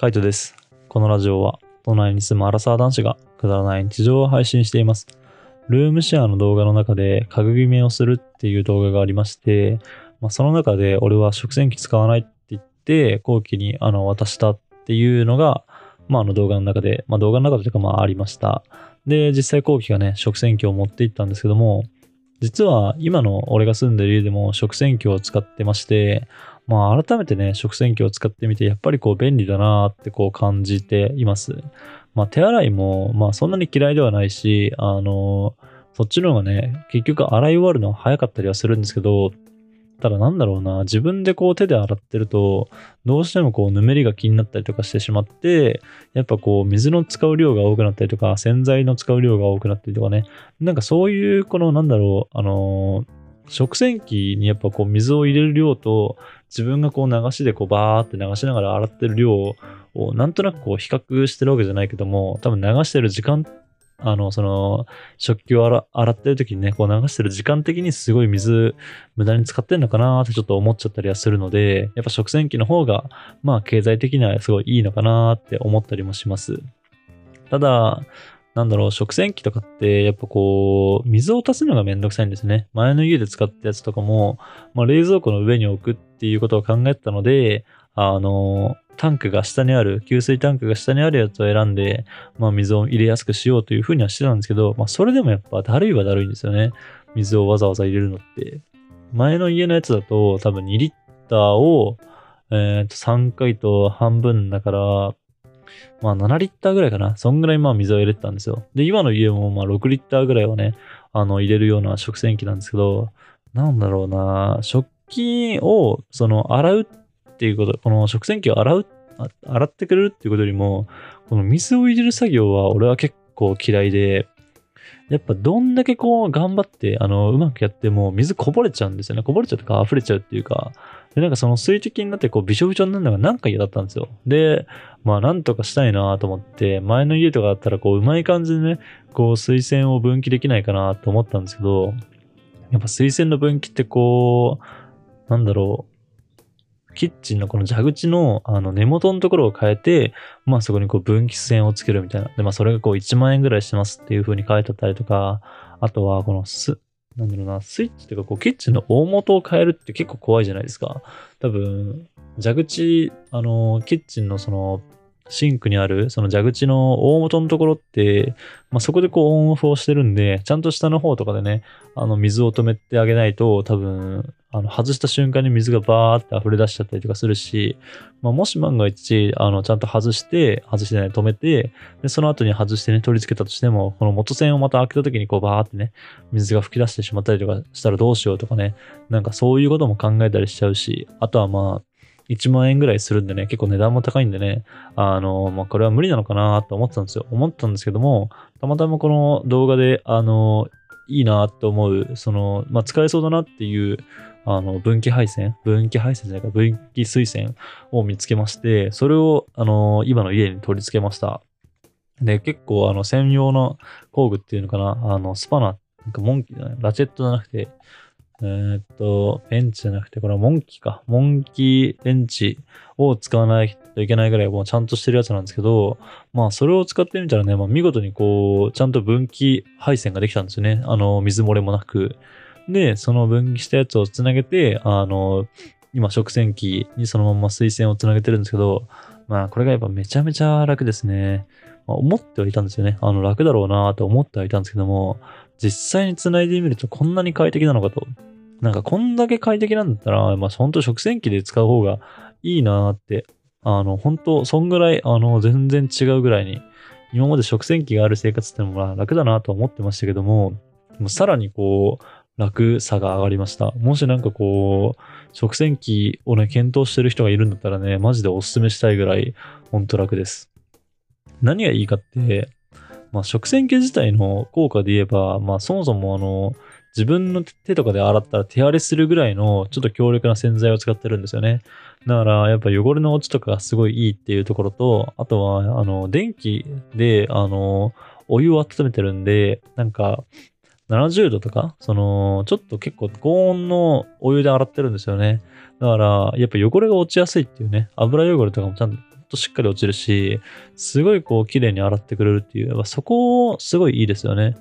カイトです。このラジオは、都内に住むアラサー男子がくだらない日常を配信しています。ルームシェアの動画の中で家具決めをするっていう動画がありまして、まあ、その中で俺は食洗機使わないって言って、後期にあの渡したっていうのが、まあ、あの動画の中で、まあ、動画の中でというかまあありました。で、実際後期がね、食洗機を持って行ったんですけども、実は今の俺が住んでる家でも食洗機を使ってまして、まあ改めてね、食洗機を使ってみて、やっぱりこう便利だなーってこう感じています。まあ手洗いも、まあそんなに嫌いではないし、あのそっちの方がね、結局洗い終わるのは早かったりはするんですけど、ただなんだろうな、自分でこう手で洗ってると、どうしてもこうぬめりが気になったりとかしてしまって、やっぱこう水の使う量が多くなったりとか、洗剤の使う量が多くなったりとかね、なんかそういうこのなんだろう、あの食洗機にやっぱこう水を入れる量と自分がこう流しでこうバーって流しながら洗ってる量をなんとなくこう比較してるわけじゃないけども多分流してる時間あのその食器を洗ってる時にねこう流してる時間的にすごい水無駄に使ってんのかなってちょっと思っちゃったりはするのでやっぱ食洗機の方がまあ経済的にはすごいいいのかなって思ったりもします。ただなんだろう、食洗機とかって、やっぱこう、水を足すのがめんどくさいんですね。前の家で使ったやつとかも、まあ、冷蔵庫の上に置くっていうことを考えたので、あの、タンクが下にある、給水タンクが下にあるやつを選んで、まあ、水を入れやすくしようというふうにはしてたんですけど、まあ、それでもやっぱだるいはだるいんですよね。水をわざわざ入れるのって。前の家のやつだと、多分2リッターを、えっ、と、3回と半分だから、まあ7リッターぐらいかな。そんぐらいまあ水を入れてたんですよ。で、今の家もまあ6リッターぐらいはね、あの入れるような食洗機なんですけど、なんだろうな、食器をその洗うっていうこと、この食洗機を洗う、洗ってくれるっていうことよりも、この水を入れる作業は俺は結構嫌いで、やっぱどんだけこう頑張って、あの、うまくやっても水こぼれちゃうんですよね。こぼれちゃうとか溢れちゃうっていうか、で、なんかその水滴になってこうびしょびしょになるのが何回嫌だったんですよ。で、まあなんとかしたいなと思って、前の家とかだったらこううまい感じでね、こう水洗を分岐できないかなと思ったんですけど、やっぱ水洗の分岐ってこう、なんだろう、キッチンのこの蛇口のあの根元のところを変えて、まあそこにこう分岐線をつけるみたいな。で、まあそれがこう1万円ぐらいしますっていう風に書いてあったりとか、あとはこのす、なんだろうな、スイッチというかこうキッチンの大元を変えるって結構怖いじゃないですか。多分、蛇口、あの、キッチンのその、シンクにある、その蛇口の大元のところって、まあ、そこでこうオンオフをしてるんで、ちゃんと下の方とかでね、あの、水を止めてあげないと、多分、あの、外した瞬間に水がバーって溢れ出しちゃったりとかするし、まあ、もし万が一、あの、ちゃんと外して、外してない、止めて、で、その後に外してね、取り付けたとしても、この元栓をまた開けた時にこうバーってね、水が噴き出してしまったりとかしたらどうしようとかね、なんかそういうことも考えたりしちゃうし、あとはまあ、1万円ぐらいするんでね、結構値段も高いんでね、あの、まあ、これは無理なのかなと思ってたんですよ。思ったんですけども、たまたまこの動画で、あの、いいなと思う、その、まあ、使えそうだなっていう、あの、分岐配線分岐配線じゃないか、分岐水栓を見つけまして、それを、あの、今の家に取り付けました。で、結構、あの、専用の工具っていうのかな、あの、スパナ、なんかモンキーだね、ラチェットじゃなくて、えーっと、ペンチじゃなくて、これはモンキーか。モンキーペンチを使わないといけないぐらいもうちゃんとしてるやつなんですけど、まあそれを使ってみたらね、まあ見事にこう、ちゃんと分岐配線ができたんですよね。あの、水漏れもなく。で、その分岐したやつをつなげて、あの、今食洗機にそのまま水栓をつなげてるんですけど、まあこれがやっぱめちゃめちゃ楽ですね。まあ、思ってはいたんですよね。あの楽だろうなと思ってはいたんですけども、実際に繋いでみるとこんなに快適なのかと。なんかこんだけ快適なんだったら、まあ本当食洗機で使う方がいいなって、あの本当そんぐらい、あの全然違うぐらいに、今まで食洗機がある生活ってのもまあ楽だなと思ってましたけども、もうさらにこう、楽さが上がりました。もしなんかこう、食洗機をね、検討してる人がいるんだったらね、マジでおすすめしたいぐらい、ほんと楽です。何がいいかって、まあ、食洗機自体の効果で言えば、まあ、そもそもあの、自分の手とかで洗ったら手荒れするぐらいのちょっと強力な洗剤を使ってるんですよね。だから、やっぱ汚れの落ちとかがすごいいいっていうところと、あとは、あの、電気で、あの、お湯を温めてるんで、なんか、70度とか、その、ちょっと結構高温のお湯で洗ってるんですよね。だから、やっぱ汚れが落ちやすいっていうね、油汚れとかもちゃんとしっかり落ちるし、すごいこう綺麗に洗ってくれるっていう、そこすごいいいですよね。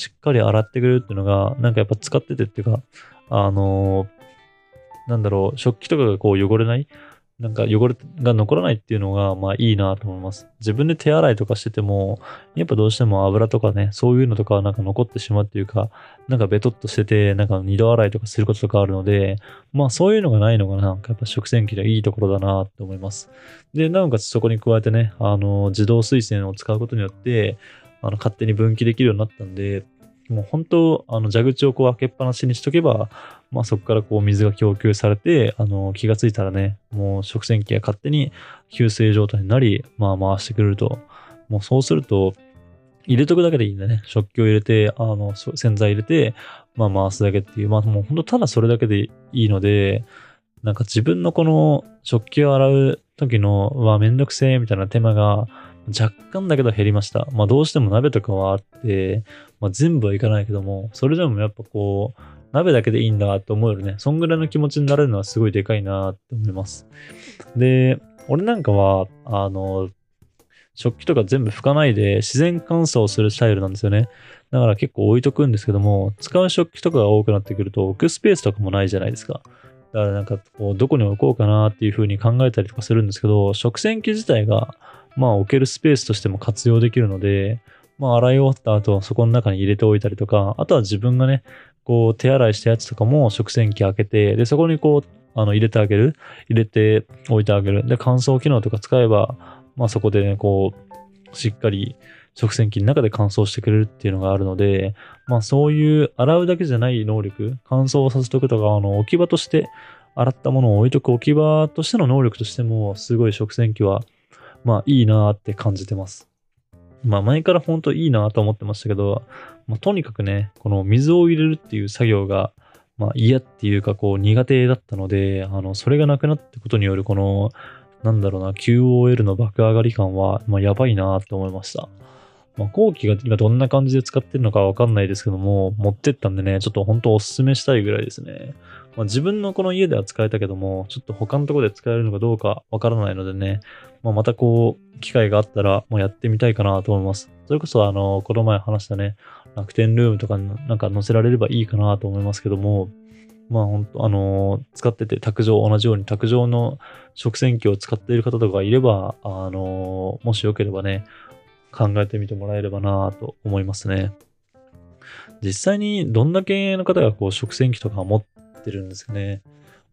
しっかり洗ってくれるっていうのが、なんかやっぱ使っててっていうか、あのー、なんだろう、食器とかがこう汚れないなんか汚れが残らないっていうのが、まあいいなと思います。自分で手洗いとかしてても、やっぱどうしても油とかね、そういうのとかはなんか残ってしまうっていうか、なんかベトっとしてて、なんか二度洗いとかすることとかあるので、まあそういうのがないのがなんかやっぱ食洗機でいいところだなと思います。で、なおかつそこに加えてね、あの、自動水栓を使うことによって、あの、勝手に分岐できるようになったんで、もう本当、あの、蛇口をこう開けっぱなしにしとけば、まあそこからこう水が供給されて、あの、気がついたらね、もう食洗機が勝手に給水状態になり、まあ回してくれると。もうそうすると、入れとくだけでいいんだね。食器を入れて、あの、洗剤入れて、まあ回すだけっていう、まあもう本当ただそれだけでいいので、なんか自分のこの食器を洗う時の、わ、めんどくせえみたいな手間が、若干だけど減りました。まあどうしても鍋とかはあって、まあ全部はいかないけども、それでもやっぱこう、鍋だけでいいんだと思うよね。そんぐらいの気持ちになれるのはすごいでかいなって思います。で、俺なんかは、あの、食器とか全部拭かないで自然乾燥するスタイルなんですよね。だから結構置いとくんですけども、使う食器とかが多くなってくると置くスペースとかもないじゃないですか。だからなんかこう、どこに置こうかなっていう風に考えたりとかするんですけど、食洗機自体がまあ置けるスペースとしても活用できるので、まあ洗い終わった後そこの中に入れておいたりとか、あとは自分がね、こう手洗いしたやつとかも食洗機開けて、で、そこにこう、あの入れてあげる。入れておいてあげる。で、乾燥機能とか使えば、まあそこでね、こう、しっかり食洗機の中で乾燥してくれるっていうのがあるので、まあそういう洗うだけじゃない能力、乾燥させておくとか、あの置き場として洗ったものを置いとく置き場としての能力としても、すごい食洗機はまあいいなって感じてます。まあ前から本当いいなと思ってましたけど、まあ、とにかくね、この水を入れるっていう作業が、まあ嫌っていうかこう苦手だったので、あの、それがなくなったことによるこの、なんだろうな、QOL の爆上がり感は、まあやばいなって思いました。まあ、後期が今どんな感じで使ってるのかわかんないですけども、持ってったんでね、ちょっと本当おすすめしたいぐらいですね。まあ、自分のこの家では使えたけども、ちょっと他のところで使えるのかどうかわからないのでね、まあ、またこう、機会があったら、もうやってみたいかなと思います。それこそ、あの、この前話したね、楽天ルームとかになんか載せられればいいかなと思いますけども、まあ本当、あの使ってて卓上、同じように卓上の食洗機を使っている方とかいれば、あのもしよければね、考えてみてもらえればなと思いますね。実際にどんだけの方がこう食洗機とか持ってるんですかね。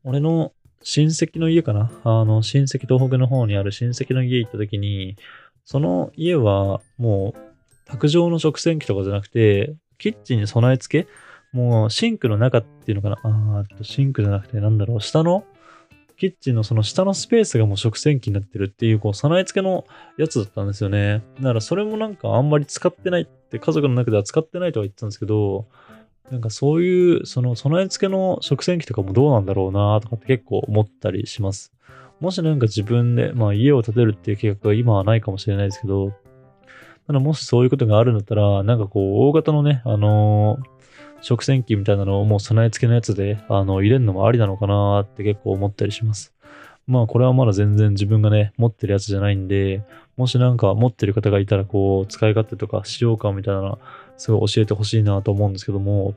俺の親戚の家かなあの、親戚東北の方にある親戚の家行った時に、その家はもう卓上の食洗機とかじゃなくて、キッチンに備え付けもうシンクの中っていうのかなあーと、シンクじゃなくてなんだろう、下のキッチンのその下のスペースがもう食洗機になってるっていう、こう、備え付けのやつだったんですよね。だからそれもなんかあんまり使ってないって家族の中では使ってないとは言ってたんですけど、なんかそういう、その備え付けの食洗機とかもどうなんだろうなとかって結構思ったりします。もしなんか自分で、まあ家を建てるっていう計画が今はないかもしれないですけど、ただもしそういうことがあるんだったら、なんかこう、大型のね、あのー食洗機みたいなのをもう備え付けのやつで、あの、入れるのもありなのかなって結構思ったりします。まあこれはまだ全然自分がね、持ってるやつじゃないんで、もしなんか持ってる方がいたらこう、使い勝手とか使用感みたいなのすごい教えてほしいなと思うんですけども、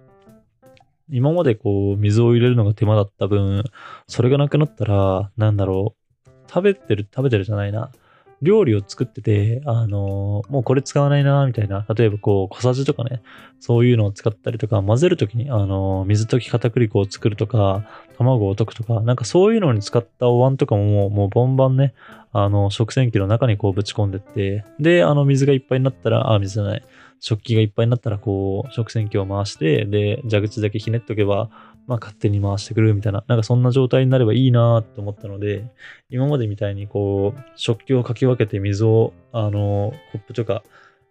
今までこう、水を入れるのが手間だった分、それがなくなったら、なんだろう、食べてる、食べてるじゃないな。料理を作ってて、あのー、もうこれ使わないな、みたいな。例えばこう、小さじとかね、そういうのを使ったりとか、混ぜるときに、あのー、水溶き片栗粉を作るとか、卵を溶くとか、なんかそういうのに使ったお椀とかももう、もうボンバンね、あの、食洗機の中にこうぶち込んでって、で、あの、水がいっぱいになったら、あ、水じゃない、食器がいっぱいになったら、こう、食洗機を回して、で、蛇口だけひねっとけば、まあ、勝手に回してくるみたいな、なんかそんな状態になればいいなって思ったので、今までみたいにこう、食器をかき分けて水を、あの、コップとか、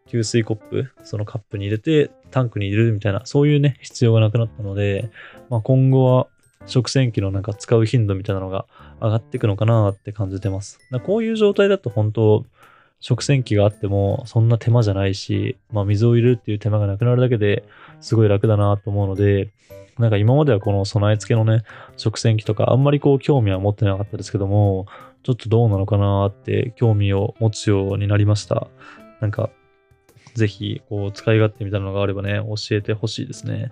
給水コップ、そのカップに入れて、タンクに入れるみたいな、そういうね、必要がなくなったので、まあ、今後は食洗機のなんか使う頻度みたいなのが上がっていくのかなって感じてます。こういう状態だと本当、食洗機があってもそんな手間じゃないし、まあ水を入れるっていう手間がなくなるだけですごい楽だなと思うので、なんか今まではこの備え付けのね、食洗機とかあんまりこう興味は持ってなかったですけども、ちょっとどうなのかなって興味を持つようになりました。なんか、ぜひ、こう、使い勝手みたいなのがあればね、教えてほしいですね。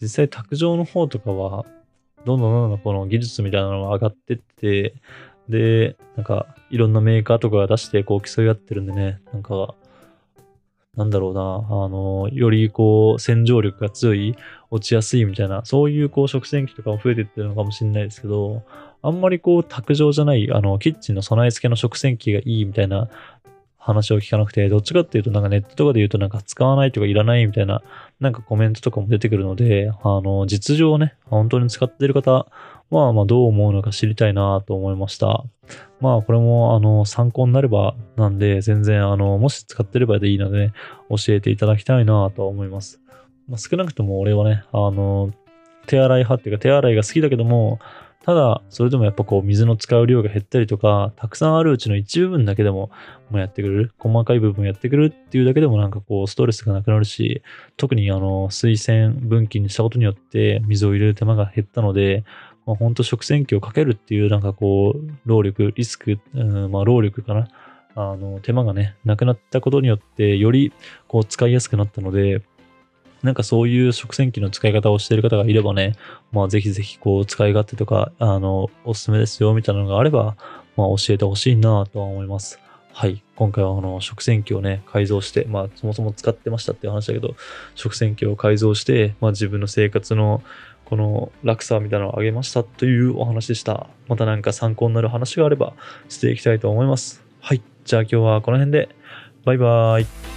実際、卓上の方とかは、どんどんどんどんこの技術みたいなのが上がってって、で、なんか、いろんなメーカーとかが出して、こう、競い合ってるんでね、なんか、なんだろうな、あの、よりこう、洗浄力が強い、落ちやすいみたいな、そういうこう、食洗機とかも増えてってるのかもしれないですけど、あんまりこう、卓上じゃない、あの、キッチンの備え付けの食洗機がいいみたいな話を聞かなくて、どっちかっていうと、なんかネットとかで言うと、なんか使わないとかいらないみたいな、なんかコメントとかも出てくるので、あの、実情をね、本当に使ってる方は、まあ、どう思うのか知りたいなと思いました。まあ、これも、あの、参考になればなんで、全然、あの、もし使ってればでいいので、ね、教えていただきたいなと思います。まあ、少なくとも俺はね、あの、手洗い派っていうか、手洗いが好きだけども、ただ、それでもやっぱこう、水の使う量が減ったりとか、たくさんあるうちの一部分だけでも、もうやってくれる、細かい部分やってくれるっていうだけでもなんかこう、ストレスがなくなるし、特にあの、水洗分岐にしたことによって、水を入れる手間が減ったので、まあ、本当食洗機をかけるっていうなんかこう、労力、リスク、うん、まあ労力かな。あの、手間がね、なくなったことによって、よりこう使いやすくなったので、なんかそういう食洗機の使い方をしている方がいればね、まあぜひぜひこう使い勝手とか、あの、おすすめですよみたいなのがあれば、まあ教えてほしいなとは思います。はい。今回はあの食洗機をね、改造して、まあそもそも使ってましたっていう話だけど、食洗機を改造して、まあ自分の生活のこの楽さみたいなのを上げましたというお話でした。またなんか参考になる話があればしていきたいと思います。はい。じゃあ今日はこの辺で、バイバーイ。